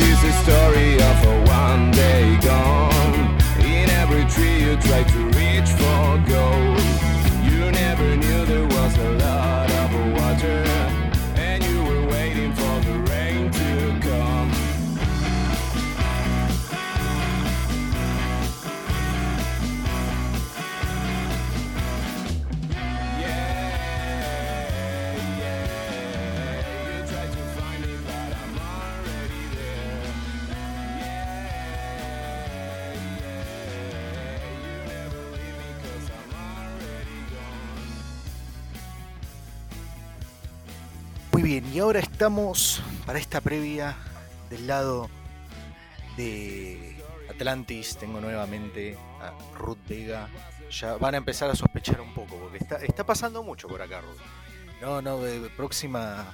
is the story of a one day gone. In every tree you try to reach for gold. Ahora estamos para esta previa del lado de Atlantis. Tengo nuevamente a Ruth Vega. Ya van a empezar a sospechar un poco, porque está, está pasando mucho por acá, Ruth. No, no, próxima,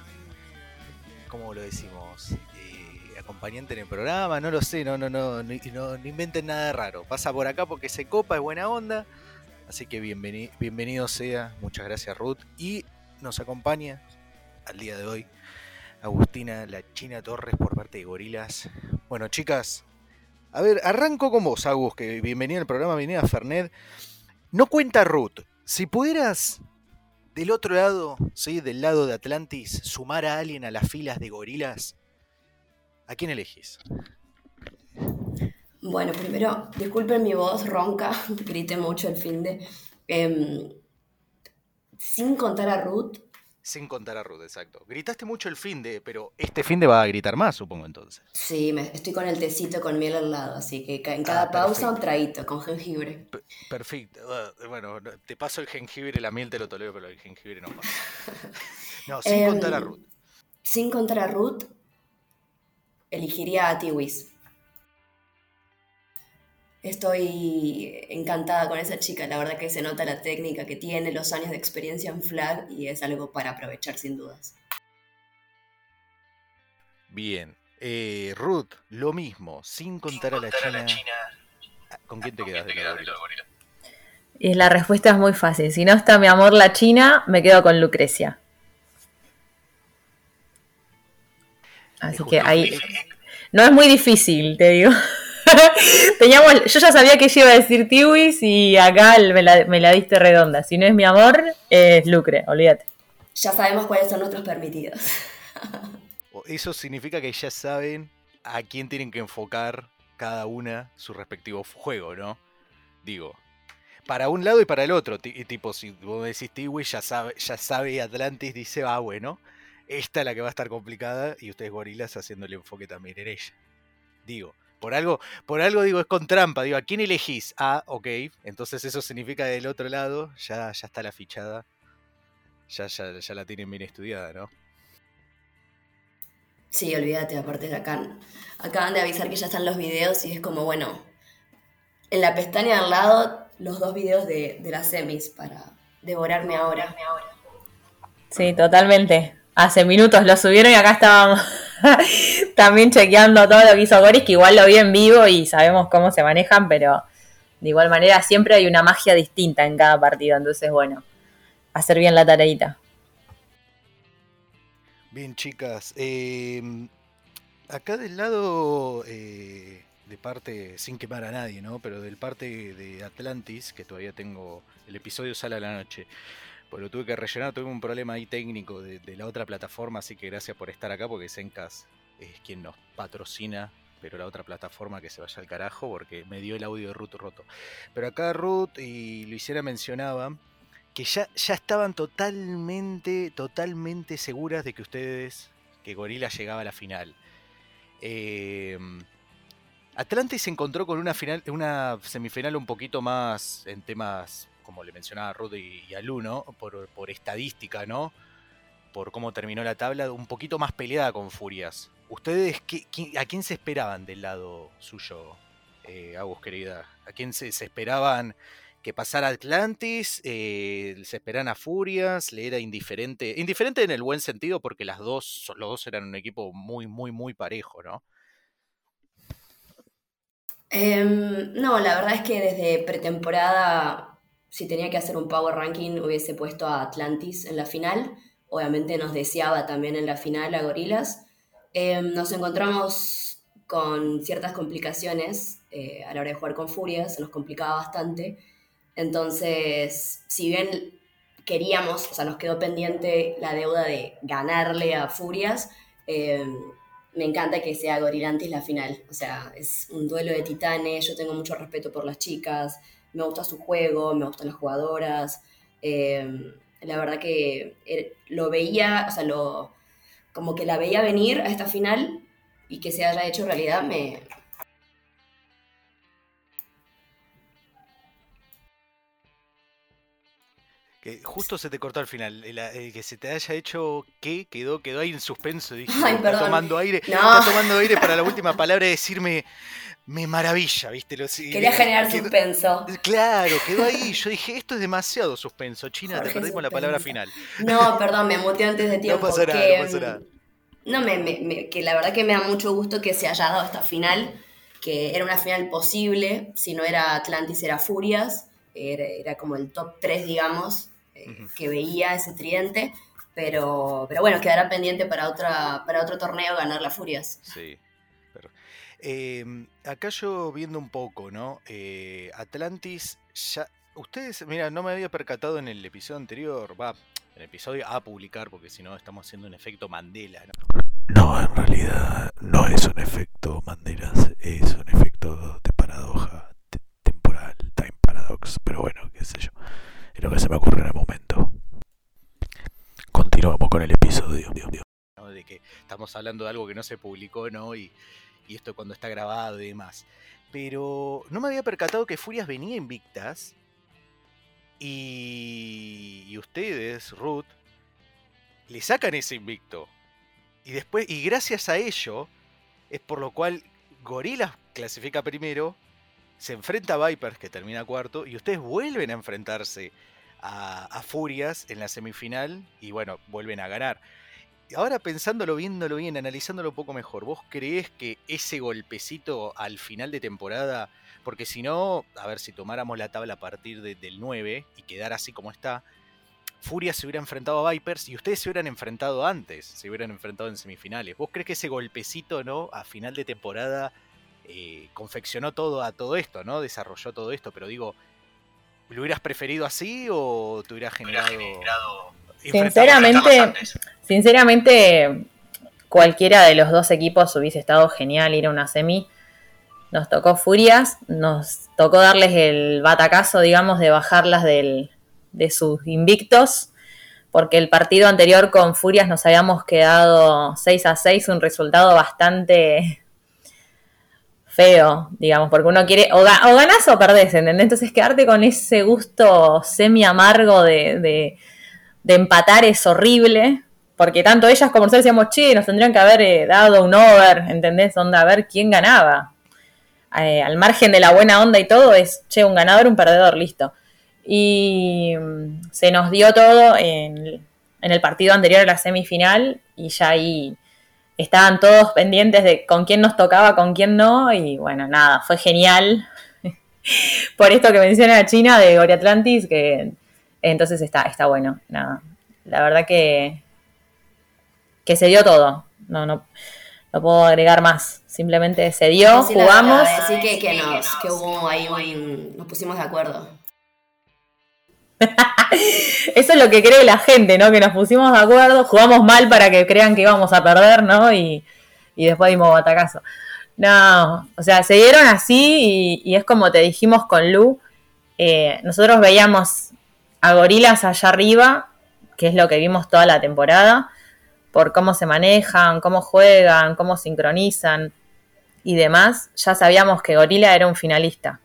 ¿cómo lo decimos? Eh, acompañante en el programa, no lo sé, no, no, no, no, inventen nada raro. Pasa por acá porque se copa, es buena onda. Así que bienveni- bienvenido sea, muchas gracias Ruth. Y nos acompaña al día de hoy Agustina La China Torres por parte de Gorilas. Bueno, chicas, a ver, arranco con vos, Agus, que bienvenida al programa, bienvenida a Fernet. No cuenta Ruth, si pudieras del otro lado, ¿sí? del lado de Atlantis, sumar a alguien a las filas de Gorilas, ¿a quién elegís? Bueno, primero, disculpen mi voz ronca, grité mucho el fin de. Em, sin contar a Ruth, Sin contar a Ruth, exacto. Gritaste mucho el fin de, pero este fin de va a gritar más, supongo entonces. sí, me, estoy con el tecito con miel al lado, así que en cada Ah, pausa un traguito con jengibre. P- Perfecto. Uh, Bueno, no- te paso el jengibre, la miel te lo tolero, pero el jengibre no pasa. No, sin Em, contar a Ruth. Sin contar a Ruth, elegiría a Tiwis. Estoy encantada con esa chica, la verdad que se nota la técnica que tiene, los años de experiencia en flag y es algo para aprovechar sin dudas. Bien. Eh, Ruth, lo mismo, sin contar a la China. Ah, ¿Con quién te quedas de la gorila? Y la respuesta es muy fácil. Si no está mi amor la China, me quedo con Lucrecia. Así que ahí. No es muy difícil, te digo. Teníamos, yo ya sabía que ella iba a decir Tiwis y acá me la, me la diste redonda. Si no es mi amor, es Lucre, olvídate. Ya sabemos cuáles son nuestros permitidos. Eso significa que ya saben a quién tienen que enfocar cada una su respectivo juego, ¿no? Digo, para un lado y para el otro. ti- Tipo, si vos decís Tiwi, ya sabe, ya sabe Atlantis, dice, ah, bueno, esta es la que va a estar complicada y ustedes gorilas haciendo el enfoque también en ella. Digo, por algo, por algo digo, es con trampa, digo, ¿a quién elegís? Ah, ok, entonces eso significa del otro lado, ya, ya está la fichada, ya, ya, ya la tienen bien estudiada, ¿no? Sí, olvídate, aparte de acá. Acaban de avisar que ya están los videos y es como, bueno, en la pestaña de al lado, los dos videos de, de las semis para devorarme ahora. Sí, totalmente. Hace minutos lo subieron y acá estábamos también chequeando todo lo que hizo Goris, que igual lo vi en vivo y sabemos cómo se manejan, pero de igual manera siempre hay una magia distinta en cada partido. Entonces, bueno, hacer bien la tareita. Bien, chicas. eh, acá del lado eh, de parte, sin quemar a nadie, ¿no? Pero del parte de Atlantis, que todavía tengo, el episodio sale a la noche. Pues lo tuve que rellenar, tuve un problema ahí técnico de, la otra plataforma, así que gracias por estar acá, porque Zencas es quien nos patrocina, pero la otra plataforma que se vaya al carajo, porque me dio el audio de Ruth roto. Pero acá Ruth y Luisiana mencionaban que ya, ya estaban totalmente, totalmente seguras de que ustedes, que Gorila llegaba a la final. Eh, Atlantis se encontró con una final, una semifinal un poquito más en temas, como le mencionaba Ruth y, y Alu, ¿no? Por, por estadística, ¿no? Por cómo terminó la tabla, un poquito más peleada con Furias. ¿Ustedes a quién se esperaban del lado suyo, eh, Agus, querida? ¿A quién se, se esperaban que pasara Atlantis? Eh, ¿Se esperaban a Furias? ¿Le era indiferente? Indiferente en el buen sentido porque las dos, los dos eran un equipo muy, muy, muy parejo, ¿no? Em, no, la verdad es que desde pretemporada, si tenía que hacer un power ranking, hubiese puesto a Atlantis en la final. Obviamente nos deseaba también en la final a Gorilas. Em, nos encontramos con ciertas complicaciones eh, a la hora de jugar con Furias, se nos complicaba bastante. Entonces, si bien queríamos, o sea, nos quedó pendiente la deuda de ganarle a Furias, eh, me encanta que sea Gorilantis la final. O sea, es un duelo de titanes, yo tengo mucho respeto por las chicas, me gusta su juego, me gustan las jugadoras. Eh, la verdad que lo veía, o sea, lo, como que la veía venir a esta final y que se haya hecho realidad me... Que justo se te cortó al final, que se te haya hecho que quedó, quedó ahí en suspenso, dije, Ay, está tomando aire, no. está tomando aire para la última palabra y decirme, me maravilla, ¿viste? Lo, Quería generar suspenso. Claro, quedó ahí. Yo dije, esto es demasiado suspenso. China, te perdimos la palabra final. No, perdón, me muteé antes de tiempo. No pasa nada, no pasa nada. No, me, me, que la verdad que me da mucho gusto que se haya dado esta final, que era una final posible, si no era Atlantis era Furias, era, era como el top 3, digamos, eh, que veía ese tridente, pero, pero bueno, quedará pendiente para, otra, para otro torneo ganar la Furias. Sí. Eh, acá yo viendo un poco, ¿no? Eh, Atlantis ya... Ustedes, mira, no me había percatado en el episodio anterior, va, el episodio a publicar, porque si no estamos haciendo un efecto Mandela. ¿no? no, en realidad no es un efecto Mandela, es un efecto de paradoja temporal, time paradox, pero bueno, qué sé yo, es lo que se me ocurre en el momento. Continuamos con el episodio. ¿no? De que estamos hablando de algo que no se publicó, ¿no? Y, y esto cuando está grabado y demás. Pero no me había percatado que Furias venía invictas y, y, ustedes, Ruth, le sacan ese invicto. Y después, y gracias a ello, es por lo cual Gorilas clasifica primero, se enfrenta a Vipers, que termina cuarto, y ustedes vuelven a enfrentarse a, a Furias en la semifinal, y bueno, vuelven a ganar. Ahora pensándolo, viéndolo bien, analizándolo un poco mejor, ¿vos creés que ese golpecito al final de temporada porque si no, a ver, si tomáramos la tabla a partir de, del 9 y quedara así como está, Furia se hubiera enfrentado a Vipers y ustedes se hubieran enfrentado antes, se hubieran enfrentado en semifinales. ¿Vos crees que ese golpecito, ¿no? A final de temporada eh, confeccionó todo a todo esto, ¿no? Desarrolló todo esto, pero digo, ¿lo hubieras preferido así o te hubiera generado... generado sinceramente, sinceramente, cualquiera de los dos equipos hubiese estado genial ir a una semi nos tocó Furias, nos tocó darles el batacazo, digamos, de bajarlas del, de sus invictos, porque el partido anterior con Furias nos habíamos quedado 6 a 6, un resultado bastante feo, digamos, porque uno quiere, o, ga, o ganás o perdés, ¿entendés? Entonces quedarte con ese gusto semi amargo de, de, de empatar es horrible, porque tanto ellas como nosotros decíamos, che, nos tendrían que haber eh, dado un over, ¿entendés? Onda, a ver quién ganaba eh, al margen de la buena onda y todo, es, che, un ganador, un perdedor, listo. Y mm, se nos dio todo en, en, el partido anterior a la semifinal y ya ahí estaban todos pendientes de con quién nos tocaba, con quién no, y bueno, nada, fue genial. Por esto que menciona China de Gori Atlantis, que entonces está, está bueno, nada. La verdad que, que se dio todo. No, no, no puedo agregar más. Simplemente se dio, sí, jugamos. Así que, que, nos, que hubo ahí un, nos pusimos de acuerdo. Eso es lo que cree la gente, ¿no? Que nos pusimos de acuerdo, jugamos mal para que crean que íbamos a perder, ¿no? Y, y después dimos batacazo. No, o sea, se dieron así y, y es como te dijimos con Lu. Eh, nosotros veíamos a gorilas allá arriba, que es lo que vimos toda la temporada, por cómo se manejan, cómo juegan, cómo sincronizan y demás, ya sabíamos que Gorila era un finalista.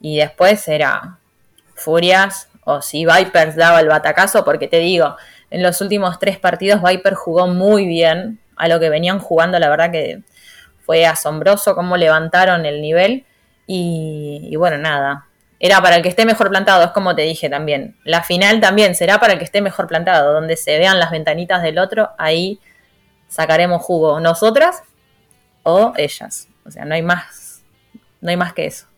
Y después era Furias o si Vipers daba el batacazo, porque te digo, en los últimos tres partidos Viper jugó muy bien a lo que venían jugando, la verdad que fue asombroso cómo levantaron el nivel y, y bueno, nada, era para el que esté mejor plantado, es como te dije también. La final también será para el que esté mejor plantado, donde se vean las ventanitas del otro, ahí sacaremos jugo nosotras o ellas. O sea, no hay más, no hay más que eso.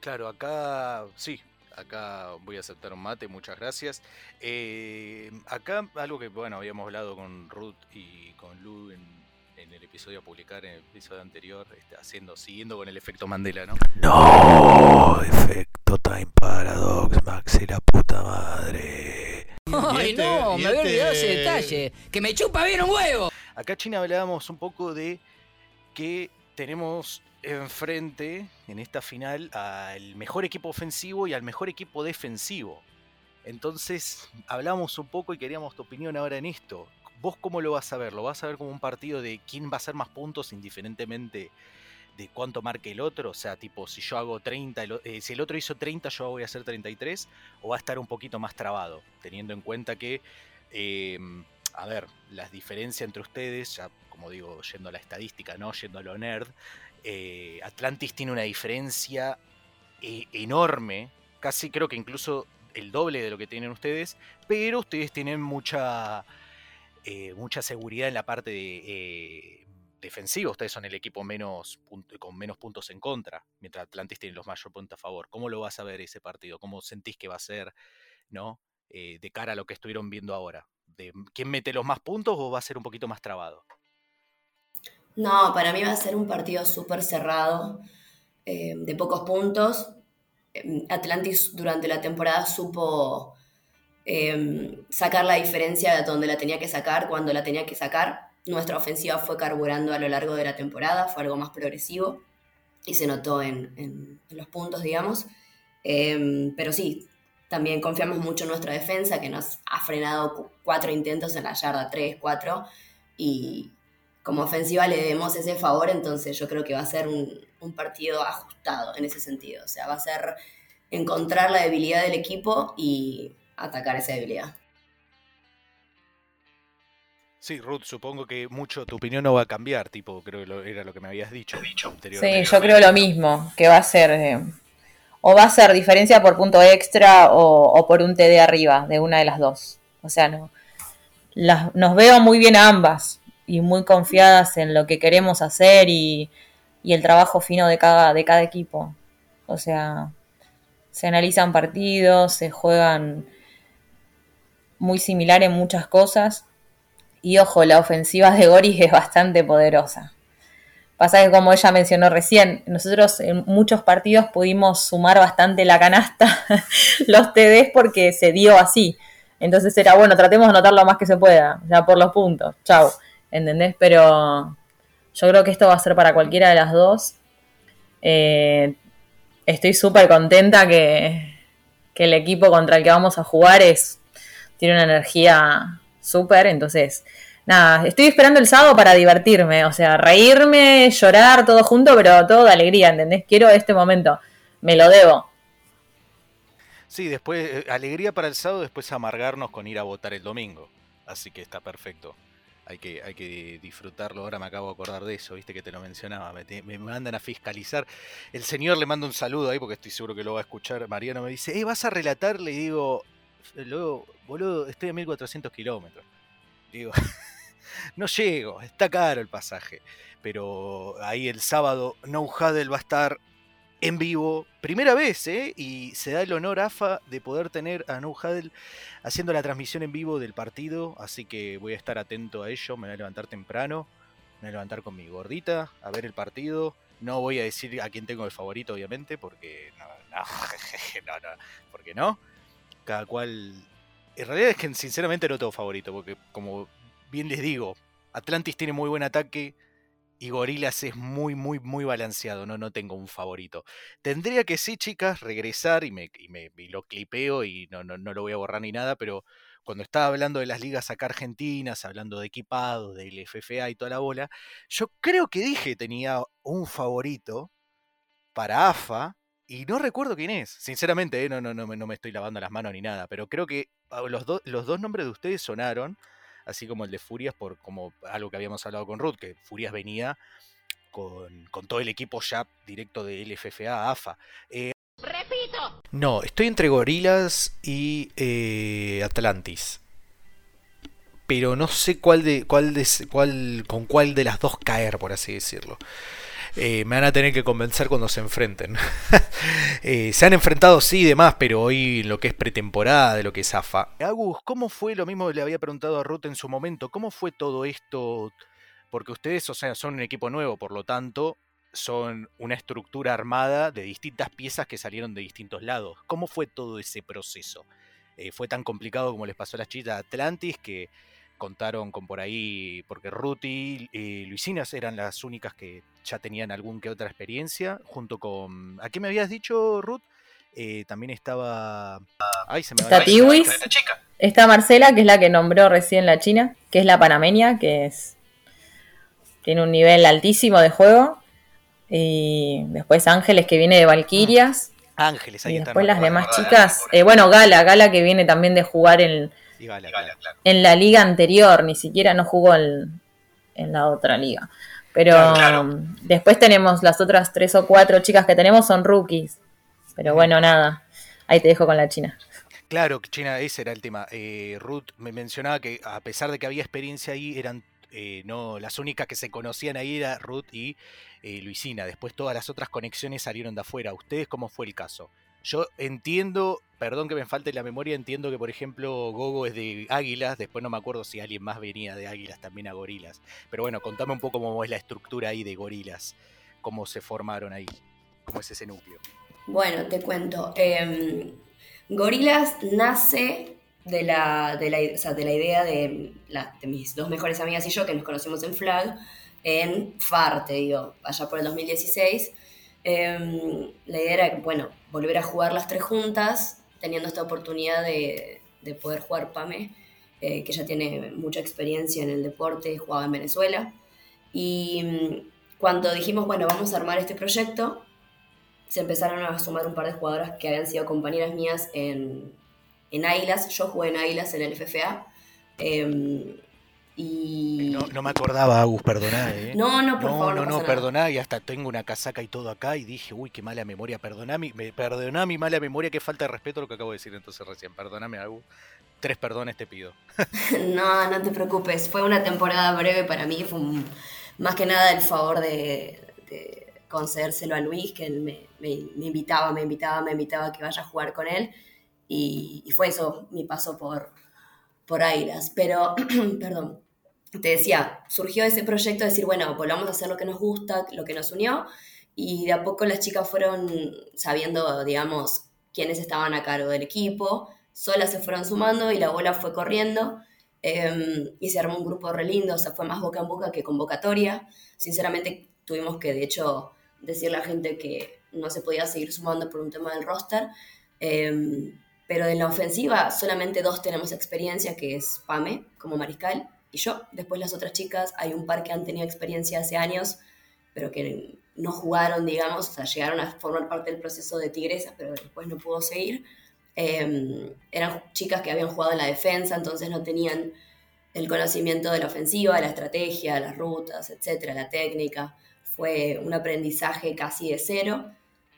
Claro, acá sí, acá voy a aceptar un mate, muchas gracias. Eh, acá algo que, bueno, habíamos hablado con Ruth y con Lu en, episodio a publicar, en el episodio anterior, este, haciendo, siguiendo con el efecto Mandela, ¿no? No, efecto Time Paradox, Maxi, la puta madre. Ay, este- no, me había este- olvidado ese detalle. Que me chupa bien un huevo. Acá China hablábamos un poco de que tenemos enfrente en esta final al mejor equipo ofensivo y al mejor equipo defensivo. Entonces hablamos un poco y queríamos tu opinión ahora en esto. ¿Vos cómo lo vas a ver? ¿Lo vas a ver como un partido de quién va a hacer más puntos indiferentemente de cuánto marque el otro? O sea, tipo, si yo hago 30, el o- eh, si el otro hizo 30, yo voy a hacer 33, o va a estar un poquito más trabado, teniendo en cuenta que eh, a ver, las diferencias entre ustedes, ya como digo, yendo a la estadística, no yendo a lo nerd, eh, Atlantis tiene una diferencia eh, enorme, casi creo que incluso el doble de lo que tienen ustedes, pero ustedes tienen mucha, eh, mucha seguridad en la parte eh, defensiva. Ustedes son el equipo menos con menos puntos en contra, mientras Atlantis tiene los mayores puntos a favor. ¿Cómo lo vas a ver ese partido? ¿Cómo sentís que va a ser, no? Eh, de cara a lo que estuvieron viendo ahora. ¿Quién mete los más puntos o va a ser un poquito más trabado? No, para mí va a ser un partido súper cerrado, de pocos puntos. Eh, Atlantis durante la temporada supo eh, sacar la diferencia de donde la tenía que sacar, cuando la tenía que sacar. Nuestra ofensiva fue carburando a lo largo de la temporada, fue algo más progresivo y se notó en, en- en los puntos, digamos. Eh, pero sí, también confiamos mucho en nuestra defensa, que nos ha frenado cu- cuatro intentos en la yarda, tres, cuatro, y como ofensiva le debemos ese favor, entonces yo creo que va a ser un, un partido ajustado en ese sentido. O sea, va a ser encontrar la debilidad del equipo y atacar esa debilidad. Sí, Ruth, supongo que mucho tu opinión no va a cambiar, tipo, creo que lo- era lo que me habías dicho. Sí, anteriormente. yo creo lo mismo, que va a ser, eh, o va a ser diferencia por punto extra o, o por un TD arriba, de una de las dos. O sea, no, las, nos veo muy bien a ambas y muy confiadas en lo que queremos hacer y, y el trabajo fino de cada, de cada equipo. O sea, se analizan partidos, se juegan muy similar en muchas cosas. Y ojo, la ofensiva de Goris es bastante poderosa. Pasa que como ella mencionó recién, nosotros en muchos partidos pudimos sumar bastante la canasta, los TDs, porque se dio así. Entonces era bueno, tratemos de anotar lo más que se pueda, ya por los puntos. Chau. ¿Entendés? Pero yo creo que esto va a ser para cualquiera de las dos. Eh, estoy súper contenta que, que el equipo contra el que vamos a jugar es, tiene una energía súper. Entonces, nada, estoy esperando el sábado para divertirme. O sea, reírme, llorar, todo junto, pero todo de alegría, ¿entendés? Quiero este momento. Me lo debo. Sí, después, eh, alegría para el sábado, después amargarnos con ir a votar el domingo. Así que está perfecto. Hay que, hay que disfrutarlo. Ahora me acabo de acordar de eso, viste que te lo mencionaba. Me, me mandan a fiscalizar. El señor le manda un saludo ahí porque estoy seguro que lo va a escuchar. Mariano me dice, eh, ¿vas a relatar? Le digo, luego, boludo, estoy a 1400 kilómetros. Digo, no llego, está caro el pasaje. Pero ahí el sábado, No Huddle va a estar en vivo, primera vez, ¿eh? Y se da el honor, AFA, de poder tener a No haciendo la transmisión en vivo del partido, así que voy a estar atento a ello, me voy a levantar temprano, me voy a levantar con mi gordita a ver el partido. No voy a decir a quién tengo de favorito, obviamente, porque no, no, porque no. Cada cual... En realidad es que sinceramente no tengo favorito, porque como bien les digo, Atlantis tiene muy buen ataque, y Gorilas es muy, muy, muy balanceado. No, no tengo un favorito. Tendría que sí, chicas, regresar y me, y lo clipeo y no, no, no lo voy a borrar ni nada, pero cuando estaba hablando de las ligas acá argentinas, hablando de equipados, del FFA y toda la bola, yo creo que dije tenía un favorito para AFA y no recuerdo quién es. Sinceramente, eh, no, no, no, me- no me estoy lavando las manos ni nada, pero creo que ah, los, do- los dos nombres de ustedes sonaron así como el de Furias, por como algo que habíamos hablado con Ruth, que Furias venía con, con todo el equipo ya directo de LFFA a AFA. ¡Repito! No, estoy entre Gorilas y eh, Atlantis. Pero no sé cuál de, cuál de, cuál, con cuál de las dos caer, por así decirlo. Eh, me van a tener que convencer cuando se enfrenten. Eh, se han enfrentado sí y demás, pero hoy en lo que es pretemporada, de lo que es AFA. Agus, ¿cómo fue lo mismo le había preguntado a Ruth en su momento? ¿Cómo fue todo esto? porque ustedes, o sea, son un equipo nuevo, por lo tanto, son una estructura armada de distintas piezas que salieron de distintos lados. ¿Cómo fue todo ese proceso? Eh, ¿Fue tan complicado como les pasó a las chicas de Atlantis que contaron con por ahí, porque Ruth y Luisinas eran las únicas que ya tenían algún que otra experiencia, junto con... ¿A qué me habías dicho, Ruth? Eh, también estaba... Ay, se me Está Tiwis. esta chica. Está Marcela, que es la que nombró recién la China, que es la panameña, que es tiene un nivel altísimo de juego. Y después Ángeles, que viene de Valquirias. Ángeles, ahí Y está, después no las demás chicas. eh, bueno, Gala, Gala que viene también de jugar en, Y Gala, claro. en la liga anterior, ni siquiera no jugó en, en la otra liga. Pero Claro, claro. um, después tenemos las otras tres o cuatro chicas que tenemos son rookies. Pero bueno, nada. Ahí te dejo con la China. Claro, China, ese era el tema. Eh, Ruth me mencionaba que a pesar de que había experiencia ahí, eran eh, no las únicas que se conocían ahí era Ruth y eh, Luisina. Después todas las otras conexiones salieron de afuera. ¿Ustedes cómo fue el caso? Yo entiendo, perdón que me falte la memoria, entiendo que por ejemplo Gogo es de Águilas, después no me acuerdo si alguien más venía de Águilas también a Gorilas. Pero bueno, contame un poco cómo es la estructura ahí de Gorilas, cómo se formaron ahí, cómo es ese núcleo. Bueno, te cuento. Eh, Gorilas nace de la, de la, o sea, de la idea de, de mis dos mejores amigas y yo, que nos conocimos en Flag, en FAR, te digo, allá por el 2016. Eh, la idea era, bueno, volver a jugar las tres juntas, teniendo esta oportunidad de, de poder jugar PAME, eh, que ya tiene mucha experiencia en el deporte, jugaba en Venezuela. Y mm, cuando dijimos, bueno, vamos a armar este proyecto, se empezaron a sumar un par de jugadoras que habían sido compañeras mías en, en Águilas. Yo jugué en Águilas en el FFA. eh, y. No, no me acordaba, Agus, perdoná, eh. no, no, por no, favor, no, no, no, perdoná, y hasta tengo una casaca y todo acá, y dije, uy, qué mala memoria, perdoná mi, me, perdoná mi mala memoria, qué falta de respeto lo que acabo de decir entonces recién, perdóname, Agus. Tres perdones te pido. No, no te preocupes. Fue una temporada breve para mí. Fue un- más que nada el favor de, de concedérselo a Luis, que él me, me- me invitaba, me invitaba, me invitaba a que vaya a jugar con él. Y, y fue eso mi paso por, por Águilas. Pero, perdón, te decía, surgió ese proyecto de decir, bueno, volvamos a hacer lo que nos gusta, lo que nos unió. Y de a poco las chicas fueron sabiendo, digamos, quiénes estaban a cargo del equipo. Solas se fueron sumando y la bola fue corriendo. eh, y se armó un grupo re lindo, o sea, fue más boca en boca que convocatoria. Sinceramente, tuvimos que, de hecho, decirle a la gente que no se podía seguir sumando por un tema del roster. eh, pero en la ofensiva solamente dos tenemos experiencia, que es Pame como mariscal y yo. Después las otras chicas, hay un par que han tenido experiencia hace años, pero que no jugaron, digamos, o sea, llegaron a formar parte del proceso de Tigresa, pero después no pudo seguir. Eh, eran chicas que habían jugado en la defensa, entonces no tenían el conocimiento de la ofensiva, la estrategia, las rutas, etcétera, la técnica. Fue un aprendizaje casi de cero.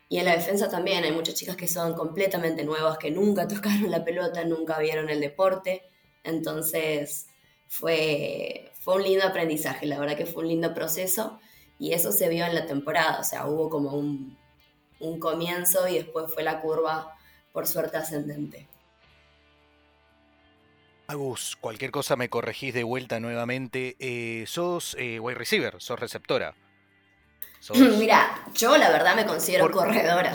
Y en la defensa también hay muchas chicas que son completamente nuevas, que nunca tocaron la pelota, nunca vieron el deporte. Entonces fue, fue un lindo aprendizaje, la verdad que fue un lindo proceso. Y eso se vio en la temporada, o sea, hubo como un, un comienzo y después fue la curva, por suerte, ascendente. Agus, cualquier cosa me corregís de vuelta nuevamente. Eh, sos eh, wide receiver, sos receptora. Sos- Mira, yo la verdad me considero Por- corredora.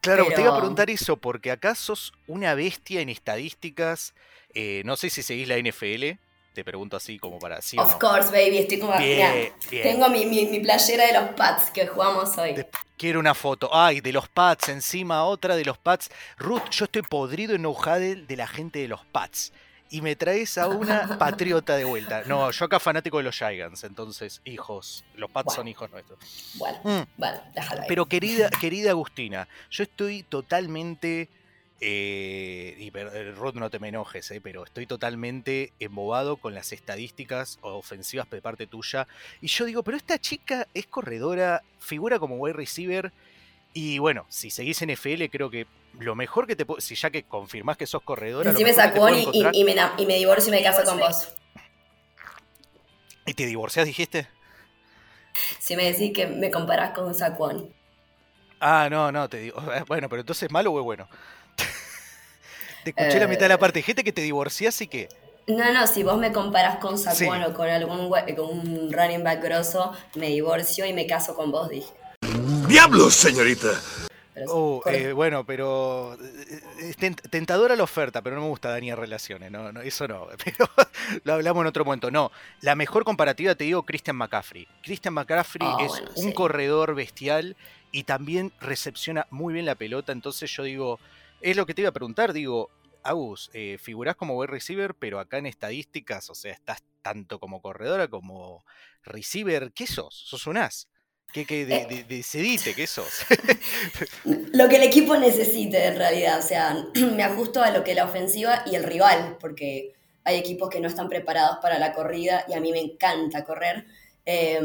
Claro, te iba a preguntar eso, porque acá sos una bestia en estadísticas. eh, no sé si seguís la NFL, te pregunto así como para sí o Of no. course, baby, estoy como... Bien, mirá, bien. Tengo mi, mi, mi playera de los Pats que jugamos hoy. De- Quiero una foto. Ay, de los Pats, encima otra de los Pats. Ruth, yo estoy podrido en Huddle de la gente de los Pats. Y me traes a una patriota de vuelta. No, yo acá fanático de los Giants, entonces, hijos. Los Pats Bueno. son hijos nuestros. Bueno, Mm. bueno, déjalo ahí. Pero querida, querida Agustina, yo estoy totalmente, eh, y per- eh, Ruth no te me enojes, eh, pero estoy totalmente embobado con las estadísticas ofensivas de parte tuya. Y yo digo, pero esta chica es corredora, figura como wide receiver, y bueno, si seguís en FL creo que lo mejor que te puedo, si ya que confirmás que sos corredora, y, encontrar- y, y me, na- y me divorcio y me caso con vos. ¿Y te divorciás, dijiste? Si me decís que me comparás con Sacuón. Ah, no, no, te digo. Bueno, pero entonces malo o es bueno. Te escuché la mitad de la Eh. parte. Dijiste que te divorciás y que. No, no, si vos me comparás con Saquon Sí. o con algún we- con un running back grosso, me divorcio y me caso con vos, dije. ¡Diablos, señorita! Pero Oh, eh, bueno, pero eh, es tent- tentadora la oferta, pero no me gusta dañar relaciones, no, no, eso no, pero lo hablamos en otro momento. No, la mejor comparativa te digo Christian McCaffrey. Christian McCaffrey Ah, es bueno, un sí. corredor bestial y también recepciona muy bien la pelota, entonces yo digo, es lo que te iba a preguntar, digo, Agus, eh, figurás como wide receiver, pero acá en estadísticas, o sea, estás tanto como corredora como receiver, ¿qué sos? ¿Sos un as? ¿Qué, qué de, Eh. de- decidite, ¿qué sos? Lo que el equipo necesite en realidad, o sea, me ajusto a lo que la ofensiva y el rival, porque hay equipos que no están preparados para la corrida y a mí me encanta correr, eh,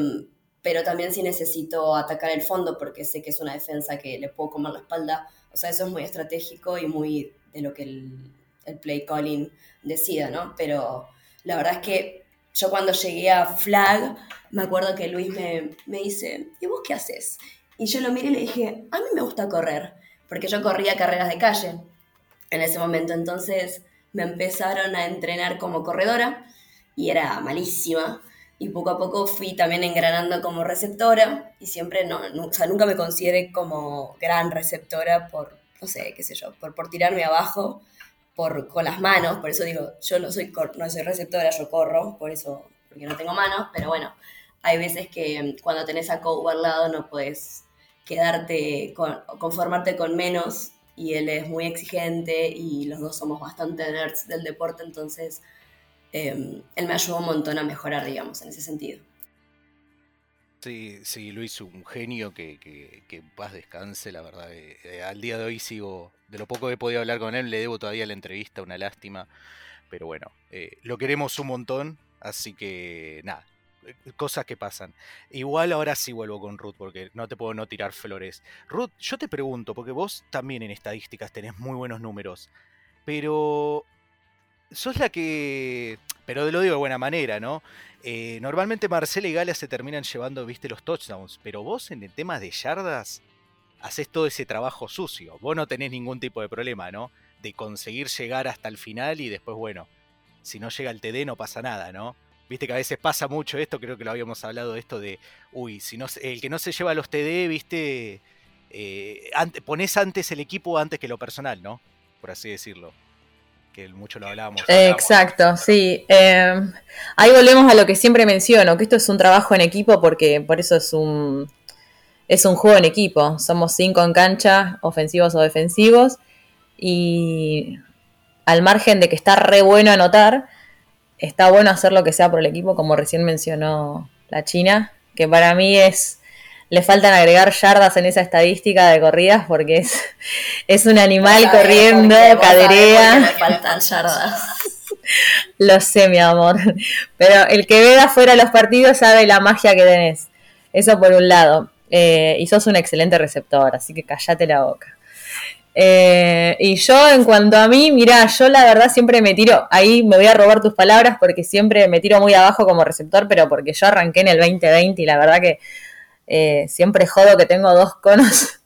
pero también sí necesito atacar el fondo porque sé que es una defensa que le puedo comer la espalda, o sea, eso es muy estratégico y muy de lo que el, el play calling decida, ¿no? Pero la verdad es que yo cuando llegué a Flag, me acuerdo que Luis me, me dice, ¿y vos qué haces? Y yo lo miré y le dije, a mí me gusta correr, porque yo corría carreras de calle en ese momento. Entonces me empezaron a entrenar como corredora y era malísima. Y poco a poco fui también engranando como receptora y siempre, no, no- o sea, nunca me consideré como gran receptora por, no sé, qué sé yo, por, por tirarme abajo por, con las manos. Por eso digo, yo no soy, no soy receptora, yo corro, por eso, porque no tengo manos, pero bueno, hay veces que mm, cuando tenés a Cobo al lado no puedes quedarte con, conformarte con menos y él es muy exigente y los dos somos bastante nerds del deporte, entonces eh, él me ayudó un montón a mejorar, digamos, en ese sentido. Sí, sí, Luis, un genio que, que, que paz descanse, la verdad. eh, eh, al día de hoy sigo, de lo poco que he podido hablar con él, le debo todavía la entrevista, una lástima. Pero bueno, eh, lo queremos un montón, así que nada, cosas que pasan. Igual ahora sí vuelvo con Ruth, porque no te puedo no tirar flores. Ruth, yo te pregunto, porque vos también en estadísticas tenés muy buenos números, pero sos la que... Pero lo digo de buena manera, ¿no? Eh, normalmente Marcela y Gala se terminan llevando, viste, los touchdowns, pero vos en el tema de yardas haces todo ese trabajo sucio. Vos no tenés ningún tipo de problema, ¿no? De conseguir llegar hasta el final y después, bueno, si no llega el TD no pasa nada, ¿no? Viste que a veces pasa mucho esto, creo que lo habíamos hablado, esto de, uy, si no, el que no se lleva los TD, viste, eh, pones antes el equipo antes que lo personal, ¿no? Por así decirlo. Que mucho lo hablábamos. Exacto, sí. Eh, ahí volvemos a lo que siempre menciono, que esto es un trabajo en equipo porque por eso es un, es un juego en equipo. Somos cinco en cancha, ofensivos o defensivos, y al margen de que está re bueno anotar, está bueno hacer lo que sea por el equipo, como recién mencionó la China, que para mí es... Le faltan agregar yardas en esa estadística de corridas porque es, es un animal corriendo, caderea. me faltan yardas. Lo sé, mi amor. Pero el que ve de afuera los partidos sabe la magia que tenés. Eso por un lado. Eh, y sos un excelente receptor, así que callate la boca. Eh, y yo, en cuanto a mí, mira, yo la verdad siempre me tiro, ahí me voy a robar tus palabras porque siempre me tiro muy abajo como receptor, pero porque yo arranqué en el 2020 y la verdad que eh, siempre jodo que tengo dos conos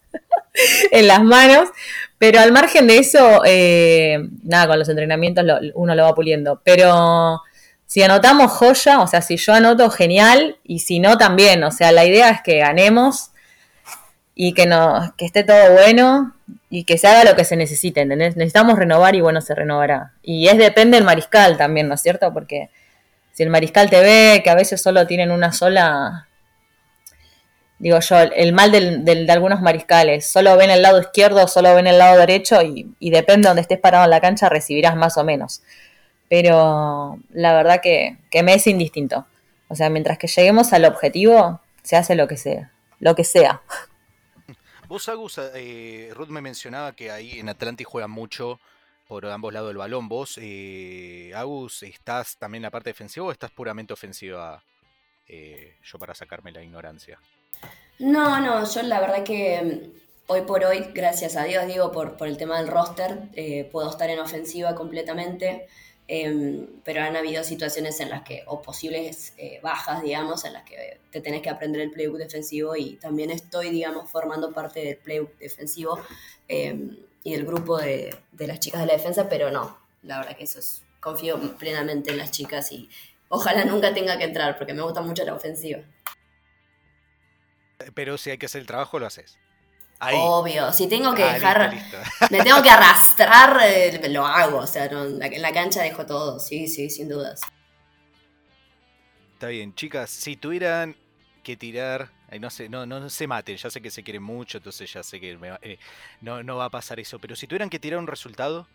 en las manos, pero al margen de eso, eh, nada, con los entrenamientos lo- uno lo va puliendo. Pero si anotamos joya, o sea, si yo anoto genial y si no también, o sea, la idea es que ganemos y que, no, que esté todo bueno y que se haga lo que se necesite, ¿entendés? Necesitamos renovar y bueno, se renovará. Y es depende del mariscal también, ¿no es cierto? Porque si el mariscal te ve que a veces solo tienen una sola digo yo, el mal del- del- de algunos mariscales. Solo ven el lado izquierdo, solo ven el lado derecho y, depende de donde estés parado en la cancha recibirás más o menos. Pero la verdad que, que me es indistinto. O sea, mientras que lleguemos al objetivo, se hace lo que sea. Lo que sea. Vos, Agus, eh, Ruth me mencionaba que ahí en Atlantis juegan mucho por ambos lados del balón. Vos, eh, Agus, ¿estás también en la parte defensiva o estás puramente ofensiva? eh, yo para sacarme la ignorancia. No, no, yo la verdad que mm, hoy por hoy, gracias a Dios, digo, por, el tema del roster, eh, puedo estar en ofensiva completamente, em, pero han habido situaciones en las que, o posibles eh, bajas, digamos, en las que te tenés que aprender el playbook defensivo y también estoy, digamos, formando parte del playbook defensivo em, y del grupo de, de las chicas de la defensa, pero no, la verdad que eso es confío plenamente en las chicas y ojalá nunca tenga que entrar porque me gusta mucho la ofensiva. Pero si hay que hacer el trabajo, lo haces. Ahí. Obvio, si tengo que Ah, dejar, listo, listo. me tengo que arrastrar, eh, lo hago, o sea, no, en la- cancha dejo todo, sí, sí, sin dudas. Está bien, chicas, si tuvieran que tirar, no sé, no, no, no se maten, ya sé que se quieren mucho, entonces ya sé que me eh, no, no va a pasar eso, pero si tuvieran que tirar un resultado,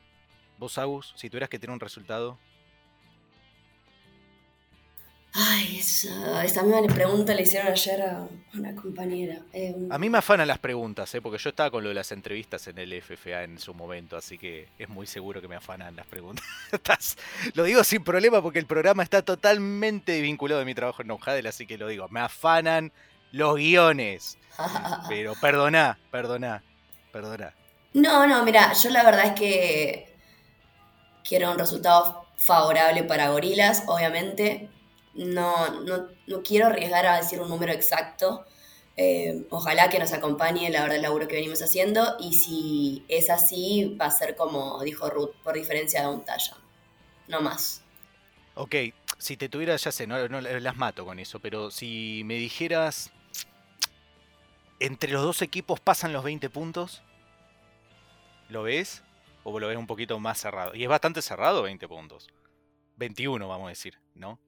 vos Agus, si tuvieras que tirar un resultado, Ay, esa, esa misma pregunta le hicieron ayer a una compañera. Eh, a mí me afanan las preguntas, eh, porque yo estaba con lo de las entrevistas en el FFA en su momento, así que es muy seguro que me afanan las preguntas. Lo digo sin problema porque el programa está totalmente vinculado a mi trabajo en Nojadel, así que lo digo, me afanan los guiones. Pero perdoná, perdoná, perdoná. No, no, mira, yo la verdad es que quiero un resultado favorable para Gorilas, obviamente. No, no, no quiero arriesgar a decir un número exacto. Eh, ojalá que nos acompañe la verdad el laburo que venimos haciendo y si es así va a ser como dijo Ruth, por diferencia de un talla. No más. Ok, si te tuviera, ya sé, no, no las mato con eso, pero si me dijeras, entre los dos equipos pasan los 20 puntos, ¿lo ves? ¿O lo ves un poquito más cerrado? Y es bastante cerrado 20 puntos. 21, vamos a decir, ¿no?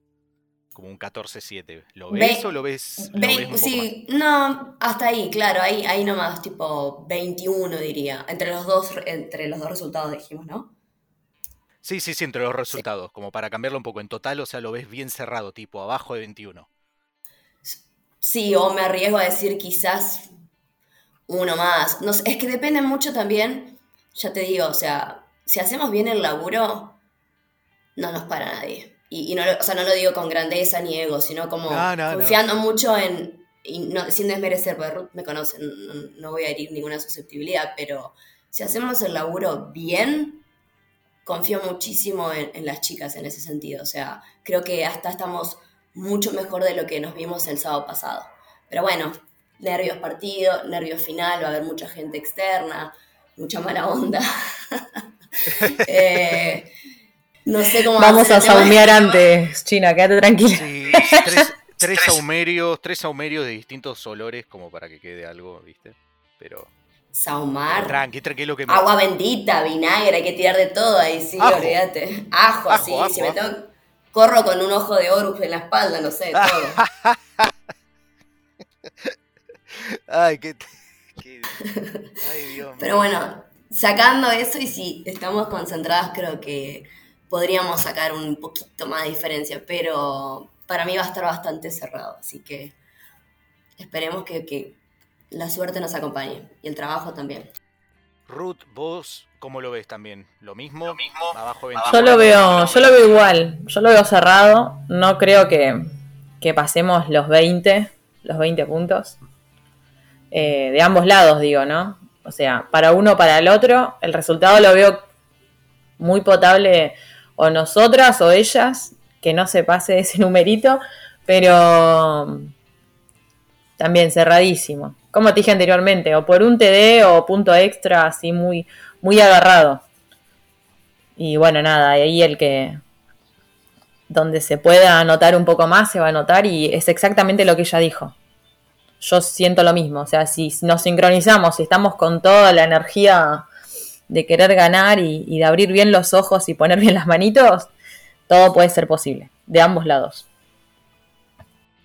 Como un 14-7. ¿Lo Ve- ves o lo ves, lo Ve- ves un poco sí, no, hasta ahí, claro, ahí, ahí nomás, tipo 21 diría. Entre los dos, entre los dos resultados dijimos, ¿no? Sí, sí, sí, entre los resultados, como para cambiarlo un poco. En total, o sea, lo ves bien cerrado, tipo abajo de 21. Sí, o me arriesgo a decir quizás uno más. No sé, es que depende mucho también, ya te digo, o sea, si hacemos bien el laburo, no nos para nadie. Y, y no, o sea, no lo digo con grandeza ni ego, sino como No, no, confiando mucho en, y no, sin desmerecer, porque Ruth me conoce, no, no voy a herir ninguna susceptibilidad, pero si hacemos el laburo bien, confío muchísimo en, en las chicas en ese sentido. O sea, creo que hasta estamos mucho mejor de lo que nos vimos el sábado pasado. Pero bueno, nervios partido, nervios final, va a haber mucha gente externa, mucha mala onda. Eh, no sé cómo va Vamos a saumear antes, China, quédate tranquila. Sí, tres, tres saumerios, tres saumerios de distintos olores como para que quede algo, ¿viste? Pero Saumar. tranqui, tranquilo que me... Agua bendita, vinagre, hay que tirar de todo ahí, sí, Ajo. olvídate. Ajo, Ajo, sí, ajo, si me tengo- corro con un ojo de Horus en la espalda, no sé, todo. Ay, qué... qué- Ay, Dios. Pero bueno, sacando eso y si estamos concentradas, creo que podríamos sacar un poquito más de diferencia, pero para mí va a estar bastante cerrado, así que esperemos que, que la suerte nos acompañe y el trabajo también. Ruth, vos, ¿cómo lo ves también? ¿Lo mismo? Abajo de Yo lo veo, yo lo veo igual, yo lo veo cerrado, no creo que, que pasemos los 20, los 20 puntos. Eh, de ambos lados, digo, ¿no? O sea, para uno o para el otro, el resultado lo veo muy potable o nosotras o ellas, que no se pase ese numerito, pero también cerradísimo. Como te dije anteriormente, o por un TD o punto extra, así muy, muy agarrado. Y bueno, nada, ahí el que donde se pueda anotar un poco más se va a anotar y es exactamente lo que ella dijo. Yo siento lo mismo, o sea, si nos sincronizamos, si estamos con toda la energía de querer ganar y, y de abrir bien los ojos y poner bien las manitos, todo puede ser posible, de ambos lados.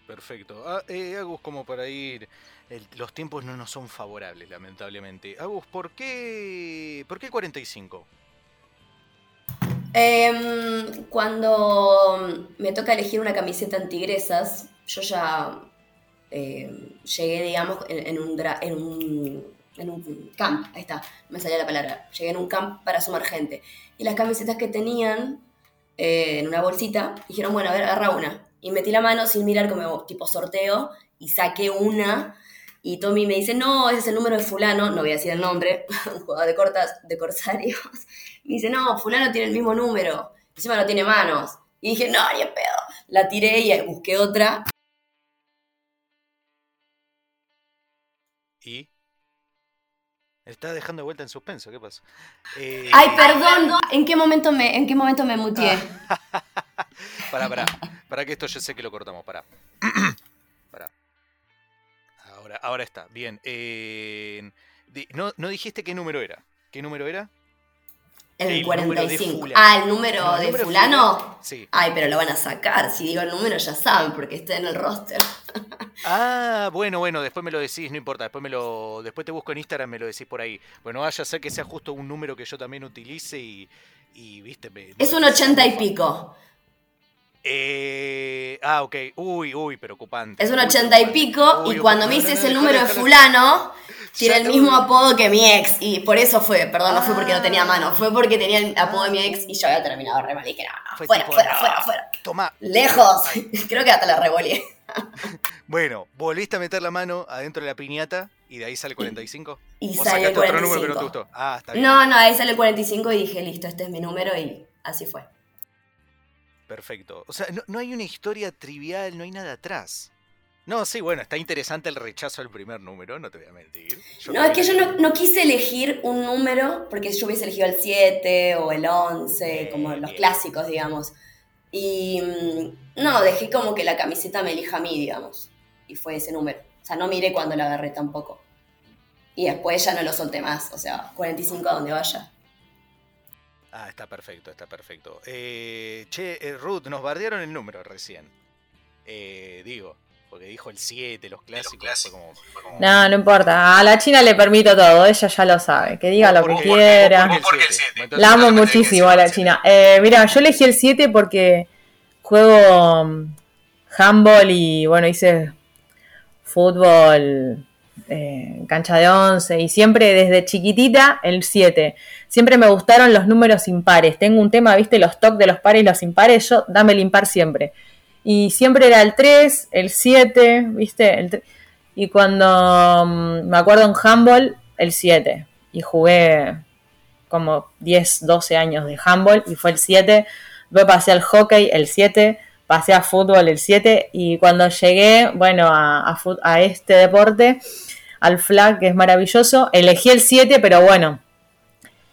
Perfecto. Ah, eh, Agus, como para ir... el- los tiempos no nos son favorables, lamentablemente. Agus, ¿por qué, ¿por qué 45? Em, cuando me toca elegir una camiseta en Tigresas, yo ya em, llegué, digamos, en, en un, dra- en, un, en un camp, ahí está, me salía la palabra, llegué en un camp para sumar gente. Y las camisetas que tenían eh, en una bolsita, dijeron, bueno, a ver, agarra una. Y metí la mano sin mirar como tipo sorteo y saqué una. Y Tommy me dice, no, ese es el número de fulano, no voy a decir el nombre, un jugador de, cortas, de corsarios. Me dice, no, fulano tiene el mismo número, encima no tiene manos. Y dije, no, ni pedo. La tiré y busqué otra. ¿Y? Está dejando de vuelta en suspenso, ¿qué pasa? Eh, Ay, perdón. ¿En qué momento me, en qué momento me muteé? Pará, pará. Pará que esto yo sé que lo cortamos, pará. pará. Ahora, ahora está. Bien. eh, no, no dijiste qué número era. ¿Qué número era? El, El número de 45. fulano. Ah, el número No, el de número de fulano. Sí. Ay, pero lo van a sacar. Si digo el número ya saben, porque está en el roster. Ah, bueno, bueno, después me lo decís, no importa, después me lo, después te busco en Instagram, me lo decís por ahí. Bueno, vaya a ser que sea justo un número que yo también utilice y, y viste. me- Es un 80 y pico. Eh, ah, ok. Uy, uy, preocupante. Es un 80 y pico. Uy, y cuando me dices el número de fulano, tiene el mismo apodo que mi ex. Y por eso fue, perdón, no fue porque no tenía Ah. mano. Fue porque tenía el apodo de mi ex y yo había terminado re mal. Y dije, no, no, Fue fuera, fuera, fuera, fuera. Tomá. Lejos. Creo que hasta la revolé. Bueno, volviste a meter la mano adentro de la piñata y de ahí sale 45. Y ¿O salió sacaste otro número que no te 45. gustó? Ah, está bien. No, no, ahí sale el 45 y dije, listo, este es mi número y así fue. Perfecto. O sea, no, no hay una historia trivial, no hay nada atrás. No, sí, bueno, está interesante el rechazo al primer número, no te voy a mentir. Yo No, es que yo no, no quise elegir un número porque yo hubiese elegido el 7 o el 11, como los clásicos, digamos. Y mm, no, dejé como que la camiseta me elija a mí, digamos. Y fue ese número. O sea, no miré cuando la agarré tampoco. Y después ya no lo solté más. O sea, 45 a donde vaya. Ah, está perfecto, está perfecto. Eh, che, eh, Ruth, nos bardearon el número recién. Eh, digo, porque dijo el 7, los clásicos. Fue como, fue como- No, no importa. A la China le permito todo, ella ya lo sabe. Que diga lo que quiera. porque el 7. Entonces, La amo muchísimo a la China. Eh, mira, yo elegí el 7 porque juego mm, handball y bueno, hice fútbol, eh, cancha de 11 y siempre desde chiquitita el 7. Siempre me gustaron los números impares. Tengo un tema, viste, los toques de los pares y los impares, yo dame el impar siempre. Y siempre era el 3, el 7, viste, el y cuando mm, me acuerdo en handball, el 7. Y jugué como 10, 12 años de handball y fue el 7. Luego pasé al hockey el 7, pasé a fútbol el 7 y cuando llegué, bueno, a, a a este deporte, al flag, que es maravilloso, elegí el 7, pero bueno,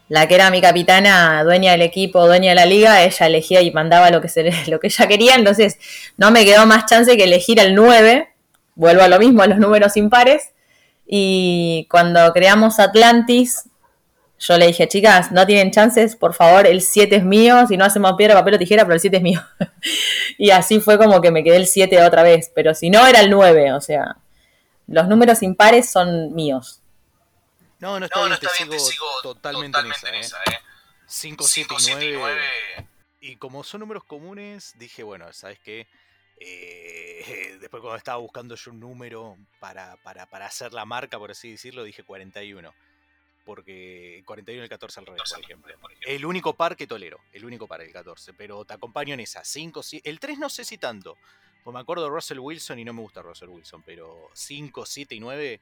la que era mi capitana, dueña del equipo, dueña de la liga, ella elegía y mandaba lo que, se, lo que ella quería, entonces no me quedó más chance que elegir el 9, vuelvo a lo mismo, a los números impares, y cuando creamos Atlantis, yo le dije, chicas, no tienen chances, por favor, el 7 es mío, si no hacemos piedra, papel o tijera, pero el 7 es mío. y así fue como que me quedé el 7 otra vez, pero si no era el 9, o sea, los números impares son míos. No, no está, No, bien, no está te bien, te sigo sigo totalmente, totalmente en en esa, esa, ¿eh? ¿eh? 5, 5, 7 y 9. 9. Y como son números comunes, dije, bueno, ¿sabes qué? Eh, después cuando estaba buscando yo un número para, para, para hacer la marca, por así decirlo, dije 41. Porque 41 y el 14 al revés, por ejemplo. El único par que tolero, el único par, el 14. Pero te acompaño en esa. 5, el 3 no sé si tanto. Pues me acuerdo de Russell Wilson y no me gusta Russell Wilson. Pero 5, 7 y 9,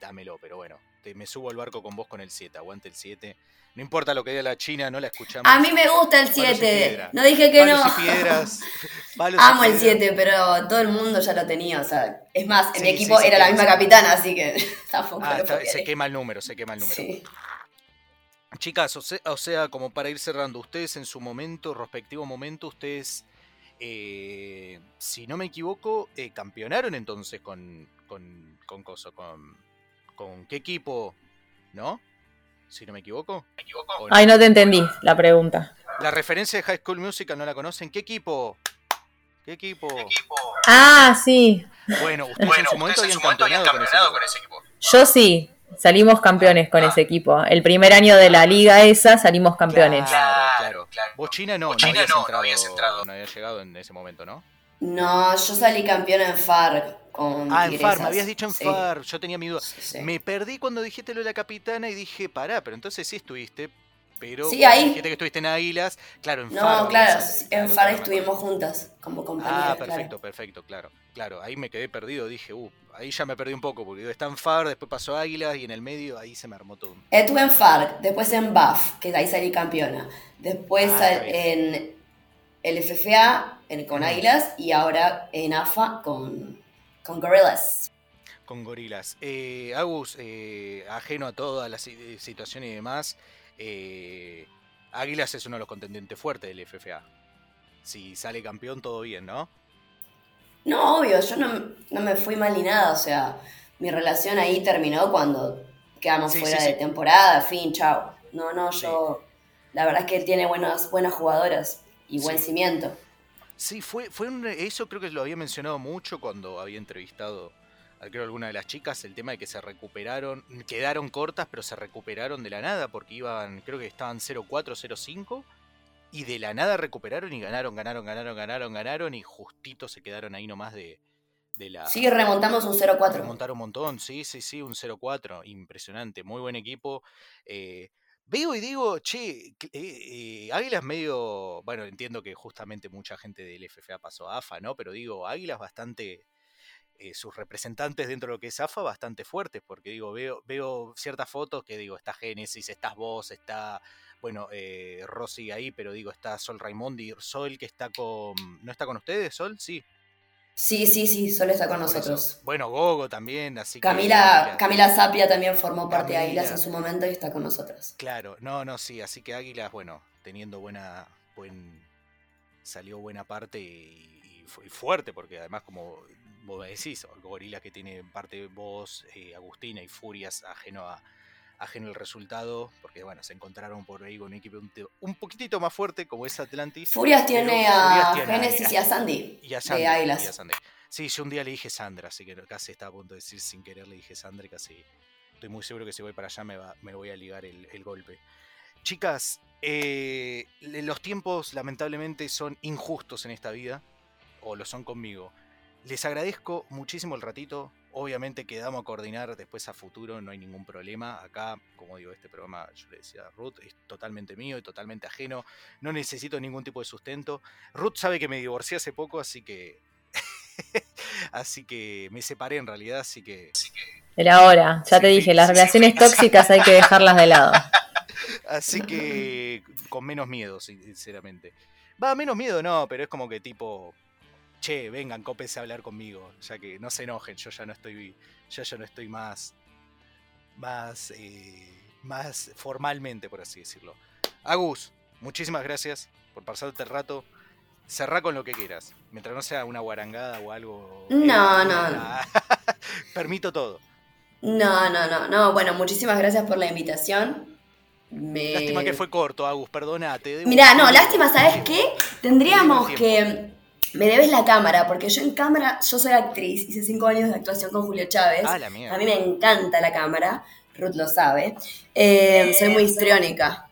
dámelo. Pero bueno, te, me subo al barco con vos con el 7. Aguante el 7. No importa lo que diga la China, no la escuchamos. A mí me gusta el Palos y 7. piedra. No dije que Palos no. y piedras. palos y Amo el piedras. 7, pero todo el mundo ya lo tenía. O sea, es más, en mi equipo sí, era la misma capitana, así que tampoco Ah, está- se quema el número, se quema el número. Sí. Chicas, o sea, o sea, como para ir cerrando, ustedes en su momento, respectivo momento, ustedes, eh, si no me equivoco, eh, campeonaron entonces con, con, con Coso, con, con qué equipo, ¿no? Si no me equivoco. ¿Me equivoco? ¿O no? Ay, no te entendí la pregunta. La referencia de High School Musical no la conocen. ¿Qué equipo? ¿Qué equipo? Equipo. Ah, sí. Bueno, ustedes en Bueno, en su momento habían campeonado con ese con equipo. ese equipo. Yo sí. Salimos campeones con Ah. ese equipo. El primer año de la liga esa salimos campeones. Claro, Claro, claro. Vos China no, Vos, China, habías no, no entrado, habías entrado. no habías llegado en ese momento, ¿no? No, yo salí campeona en FARC con Ah, en FAR, me habías dicho en Sí, FAR, yo tenía mi duda. sí, sí. Me perdí cuando dijiste lo de la capitana y dije, pará, pero entonces sí estuviste, pero Sí, cuando ahí. Dijiste que estuviste en Águilas, claro, en No, FAR. claro, habías- en claro, FAR claro, estuvimos juntas como compañeras. Ah, claro. perfecto, perfecto, claro. Claro, ahí me quedé perdido, dije, uh, ahí ya me perdí un poco, porque está en FAR, después pasó Águilas y en el medio ahí se me armó todo. Estuve en FARC, después en BAF, que ahí salí campeona. Después Ah, en el FFA en- con. Águilas y ahora en AFA con, con Gorillas. con gorilas. Eh, Agus, eh, ajeno a toda la si- situación y demás, eh, Águilas es uno de los contendientes fuertes del FFA. Si sale campeón, todo bien, ¿no? No, obvio, yo no, no me fui mal ni nada, o sea, mi relación ahí terminó cuando quedamos Sí, fuera sí, de sí. temporada, fin, chao. No, no, yo, la verdad es que él tiene buenas, buenas jugadoras y buen cimiento. Sí, fue, fue un- eso creo que lo había mencionado mucho cuando había entrevistado a creo alguna de las chicas, el tema de que se recuperaron, quedaron cortas, pero se recuperaron de la nada, porque iban, creo que estaban 0-4, 0-5, y de la nada recuperaron y ganaron, ganaron, ganaron, ganaron, ganaron, y justito se quedaron ahí nomás de, de la... Sí, remontamos un 0-4. Remontaron un montón, sí, sí, sí, un 0-4, impresionante, muy buen equipo. eh, veo y digo, che, eh, eh, Águilas medio, bueno, entiendo que justamente mucha gente del FFA pasó a AFA, ¿no? Pero digo, Águilas bastante, eh, sus representantes dentro de lo que es AFA bastante fuertes, porque digo, veo, veo ciertas fotos que digo, está Génesis, estás vos, está, bueno, Rosy ahí, pero digo, está Sol Raimondi, Sol que está con, ¿no está con ustedes, Sol? Sí. Sí, sí, sí, solo está con por eso. nosotros. Bueno, Gogo también, así que... Camila, Águilas- Camila Zapia también formó parte de. Águilas en su momento y está con nosotros. Claro, no, no, sí, así que Águilas, bueno, teniendo buena, buen, salió buena parte y, y y fuerte, porque además como vos decís, Gorila que tiene parte voz, eh, Agustina y Furias ajeno a ajeno al resultado, porque bueno, se encontraron por ahí con un equipo un, poquitito más fuerte como es Atlantis. Furias tiene a tiene Génesis y a Sandy y a de Sandra, y a. Sandra. Sí, yo un día le dije Sandra, así que casi estaba a punto de decir sin querer le dije Sandra, y casi estoy muy seguro que si voy para allá me, va, me voy a ligar el, el golpe. Chicas, eh, los tiempos lamentablemente son injustos en esta vida, o lo son conmigo. Les agradezco muchísimo el ratito. Obviamente quedamos a coordinar después a futuro, no hay ningún problema. Acá, como digo, este programa, yo le decía a Ruth, es totalmente mío y totalmente ajeno. No necesito ningún tipo de sustento. Ruth sabe que me divorcié hace poco, así que. así que me separé en realidad, así que. Era hora, ya Sí, te sí, dije, las sí, relaciones sí. tóxicas hay que dejarlas de lado. Así que con menos miedo, sin- sinceramente. Va, menos miedo no, pero es como que tipo, che, vengan, cópense a hablar conmigo, ya que no se enojen, yo ya no estoy, yo ya no estoy más, más, eh, más formalmente, por así decirlo. Agus, muchísimas gracias por pasarte el rato. Cerrá con lo que quieras, mientras no sea una guarangada o algo. No, eh, no, nada. Permito todo. No, no, no, no. Bueno, muchísimas gracias por la invitación. Me... Lástima que fue corto, Agus, perdonate. Mirá, no, lástima, ¿sabes qué? Tendríamos que. Me debes la cámara, porque yo en cámara, yo soy actriz, hice cinco años de actuación con Julio Chávez. Ah, la. A mí me encanta la cámara, Ruth lo sabe. Eh, soy muy histriónica.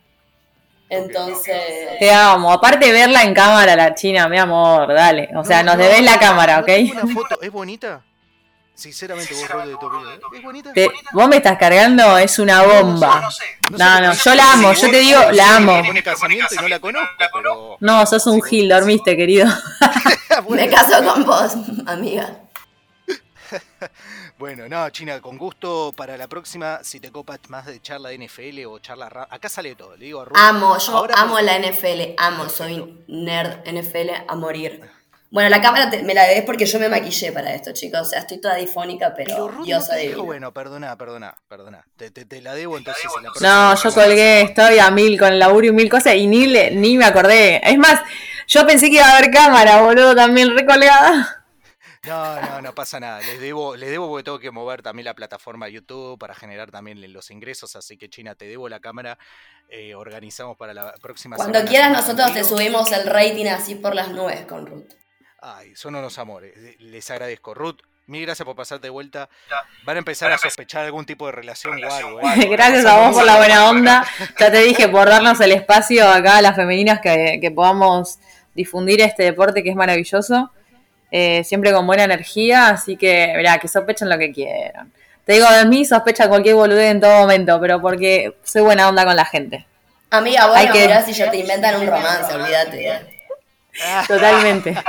Entonces. Te amo. Aparte verla en cámara, la china, mi amor, dale. O sea, No, nos no, debes la no, cámara, no ¿ok? una foto. ¿Es bonita? Sinceramente, vos de tu opinión. ¿Es bonita? Te- vos me estás cargando, es una bomba. sé, No, no, yo la amo, si yo te digo, la amo. me pones casamiento y no la conozco, pero... No, sos un gil, dormiste, querido. Me caso con vos, amiga. Bueno, no, China, con gusto para la próxima, si te copas más de charla de NFL o charla... ra- Acá sale todo, le digo a Ruth. Amo, yo ahora amo por- la NFL, amo, soy nerd NFL a morir. Bueno, la cámara te- me la debes porque yo me maquillé para esto, chicos. O sea, estoy toda difónica, pero, Pero Ruth no te dijo, bueno, perdona, perdona, perdona. Te, te- te la debo entonces en la No, próxima. yo colgué, estoy a mil con el laburo y mil cosas y ni, le- ni me acordé. Es más, yo pensé que iba a haber cámara, boludo, también recolgada. No, no, no pasa nada. Les debo, les debo porque tengo que mover también la plataforma de YouTube para generar también los ingresos. Así que, China, te debo la cámara. Eh, organizamos para la próxima Cuando semana quieras semana nosotros te subimos el rating así por las nubes con Ruth. Ay, son unos amores. Eh, Les agradezco. Ruth, mil gracias por pasarte de vuelta. Van a empezar a sospechar algún tipo de relación o algo. ¿eh? Gracias a vos por la buena onda. Ya te dije por darnos el espacio acá a las femeninas que, que podamos difundir este deporte que es maravilloso. Eh, siempre con buena energía, así que, mirá, que sospechen lo que quieran. Te digo, de mí sospecha cualquier boludez en todo momento, pero porque soy buena onda con la gente. Amiga, vos Hay que- mirás si ya te inventan un romance, olvídate. Totalmente.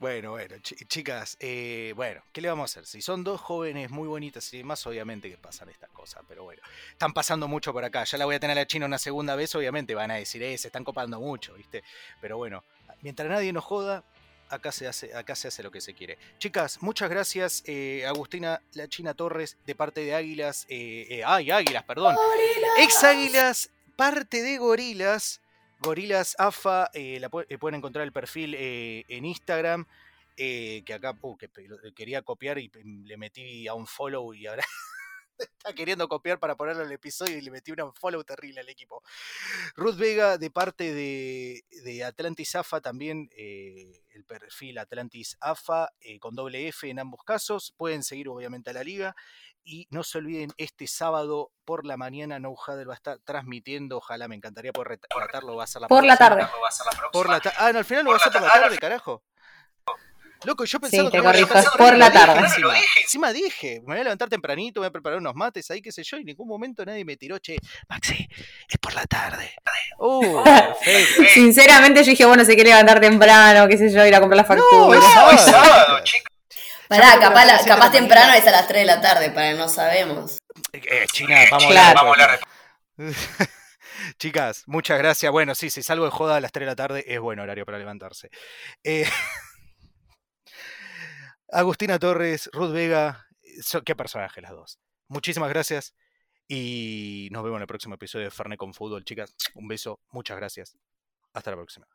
Bueno, bueno, chi- chicas, eh, bueno, ¿qué le vamos a hacer? Si son dos jóvenes muy bonitas y demás, obviamente que pasan estas cosas, pero bueno, están pasando mucho por acá. Ya la voy a tener a la China una segunda vez, obviamente van a decir, eh, se están copando mucho, ¿viste? Pero bueno, mientras nadie nos joda, acá se hace, acá se hace lo que se quiere. Chicas, muchas gracias. eh, Agustina La China Torres, de parte de Águilas. eh, eh, ay, Águilas, perdón. Ex Águilas, parte de Gorilas. Gorilas AFA, eh, la eh, pueden encontrar el perfil eh, en Instagram. que acá uh, quería copiar y le metí a un follow y ahora está queriendo copiar para ponerlo en el episodio y le metí un follow terrible al equipo. Ruth Vega, de parte de, de Atlantis AFA, también el perfil Atlantis AFA con doble F en ambos casos. Pueden seguir obviamente a la liga. Y no se olviden, este sábado por la mañana No Huddle va a estar transmitiendo. Ojalá me encantaría poder ret- relatarlo. Va a ser la Por la próxima. tarde. Por la ta- ah, no, al final lo va a hacer por la tarde, carajo. Loco, yo pensaba te que corrijo, es por la tarde. Encima. Encima dije, me voy a levantar tempranito, me voy a preparar unos mates ahí, qué sé yo, y en ningún momento nadie me tiró, che, Maxi, es por la tarde. Uh. Sinceramente yo dije, bueno, se quiere levantar temprano, qué sé yo, ir a comprar la No, factura. es sábado, chicos. Pará, capaz, la- capaz temprano es a las 3 de la tarde, para no sabemos. Eh, China, vamos Claro. a hablar. después. Chicas, muchas gracias. Bueno, sí, si salgo de joda a las 3 de la tarde, es buen horario para levantarse. Eh, Agustina Torres, Ruth Vega, so- qué personaje las dos. Muchísimas gracias y nos vemos en el próximo episodio de Fernet con Fútbol, chicas. Un beso, muchas gracias. Hasta la próxima.